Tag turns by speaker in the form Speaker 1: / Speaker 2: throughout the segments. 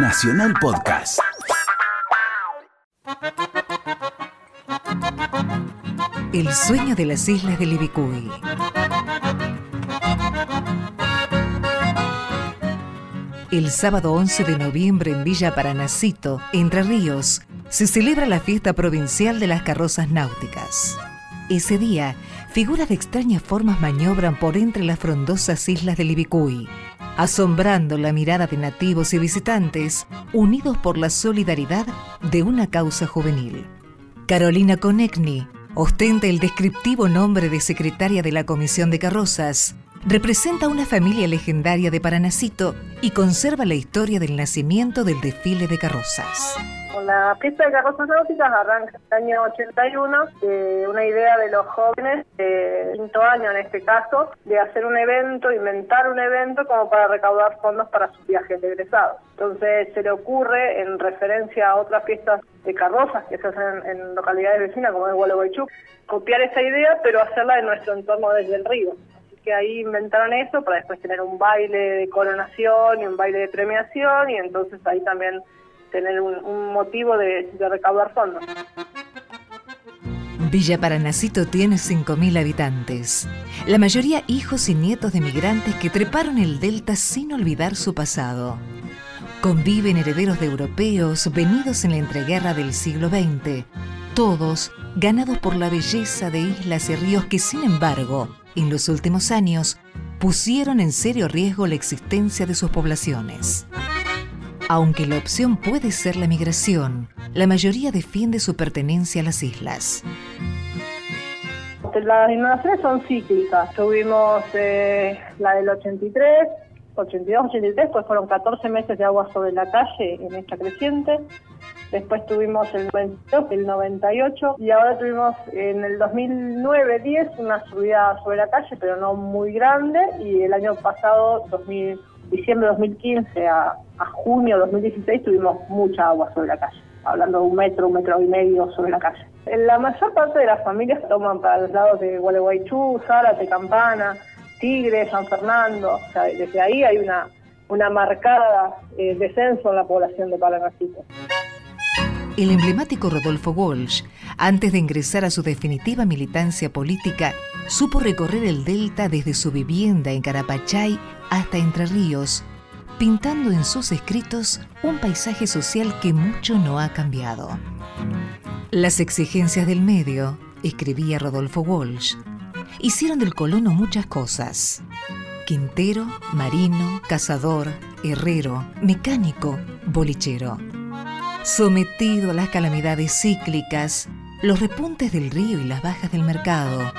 Speaker 1: Nacional Podcast.
Speaker 2: El sueño de las islas del Ibicuy. El sábado 11 de noviembre en Villa Paranacito, Entre Ríos, se celebra la fiesta provincial de las carrozas náuticas. Ese día, figuras de extrañas formas maniobran por entre las frondosas islas del Ibicuy, asombrando la mirada de nativos y visitantes, unidos por la solidaridad de una causa juvenil. Carolina Conecni ostenta el descriptivo nombre de secretaria de la Comisión de Carrozas, representa una familia legendaria de Paranacito y conserva la historia del nacimiento del desfile de carrozas.
Speaker 3: La fiesta de carrozas náuticas arranca en el año 81 de una idea de los jóvenes, de quinto año en este caso, de hacer un evento, inventar un evento como para recaudar fondos para sus viajes egresados. Entonces se le ocurre, en referencia a otras fiestas de carrozas que se hacen en localidades vecinas como es Gualeguaychú, copiar esa idea pero hacerla en nuestro entorno desde el río que ahí inventaron eso para después tener un baile de coronación y un baile de premiación y entonces ahí también tener un, motivo de, de recaudar fondos.
Speaker 2: Villa Paranacito tiene 5.000 habitantes, la mayoría hijos y nietos de migrantes que treparon el delta sin olvidar su pasado. Conviven herederos de europeos venidos en la entreguerra del siglo XX, todos ganados por la belleza de islas y ríos que sin embargo, en los últimos años, pusieron en serio riesgo la existencia de sus poblaciones. Aunque la opción puede ser la migración, la mayoría defiende su pertenencia a las islas.
Speaker 3: Las inundaciones son cíclicas. Tuvimos eh, la del 83, 82, 83, pues fueron 14 meses de agua sobre la calle en esta creciente. Después tuvimos el 92, el 98 y ahora tuvimos en el 2009-10 una subida sobre la calle, pero no muy grande. Y el año pasado, 2000 diciembre de 2015 a, junio de 2016 tuvimos mucha agua sobre la calle, hablando de un metro, un metro y medio sobre la calle. La mayor parte de las familias toman para los lados de Gualeguaychú, Zárate, Campana, Tigre, San Fernando, o sea, desde ahí hay una, una marcada eh, descenso en la población de Paranacito.
Speaker 2: El emblemático Rodolfo Walsh, antes de ingresar a su definitiva militancia política, supo recorrer el delta desde su vivienda en Carapachay hasta Entre Ríos, pintando en sus escritos un paisaje social que mucho no ha cambiado. Las exigencias del medio, escribía Rodolfo Walsh, hicieron del colono muchas cosas. Quintero, marino, cazador, herrero, mecánico, bolichero. Sometido a las calamidades cíclicas, los repuntes del río y las bajas del mercado,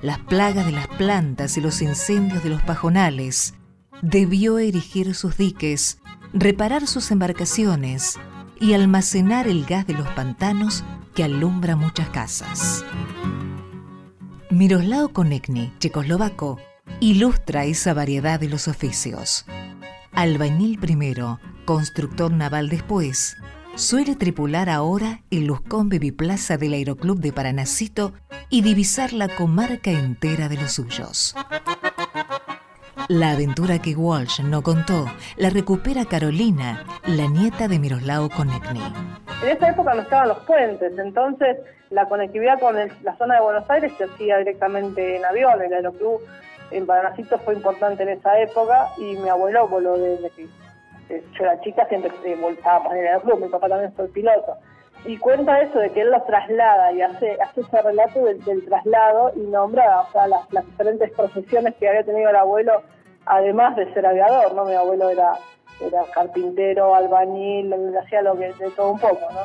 Speaker 2: las plagas de las plantas y los incendios de los pajonales, debió erigir sus diques, reparar sus embarcaciones y almacenar el gas de los pantanos que alumbra muchas casas. Miroslao Konechny, checoslovaco, ilustra esa variedad de los oficios. Albañil primero, constructor naval después, suele tripular ahora el Luzcón Biplaza del Aeroclub de Paranacito y divisar la comarca entera de los suyos. La aventura que Walsh no contó la recupera Carolina, la nieta de Miroslao Konechny.
Speaker 3: En esa época no estaban los puentes, entonces la conectividad con la zona de Buenos Aires se hacía directamente en avión. El aeroclub en Paranacito fue importante en esa época y mi abuelo voló desde que yo era chica, siempre voltaba para el aeroclub, mi papá también fue piloto. Y cuenta eso de que él lo traslada y hace, hace ese relato del, traslado y nombra o sea, las, diferentes profesiones que había tenido el abuelo, además de ser aviador, ¿no? Mi abuelo era, era carpintero, albañil, hacía lo que, de todo un poco, ¿no?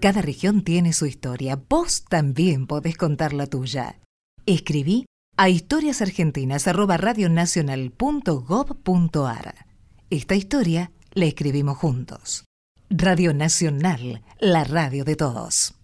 Speaker 2: Cada región tiene su historia. Vos también podés contar la tuya. Escribí a historiasargentinas.radionacional.gov.ar. Esta historia la escribimos juntos. Radio Nacional, la radio de todos.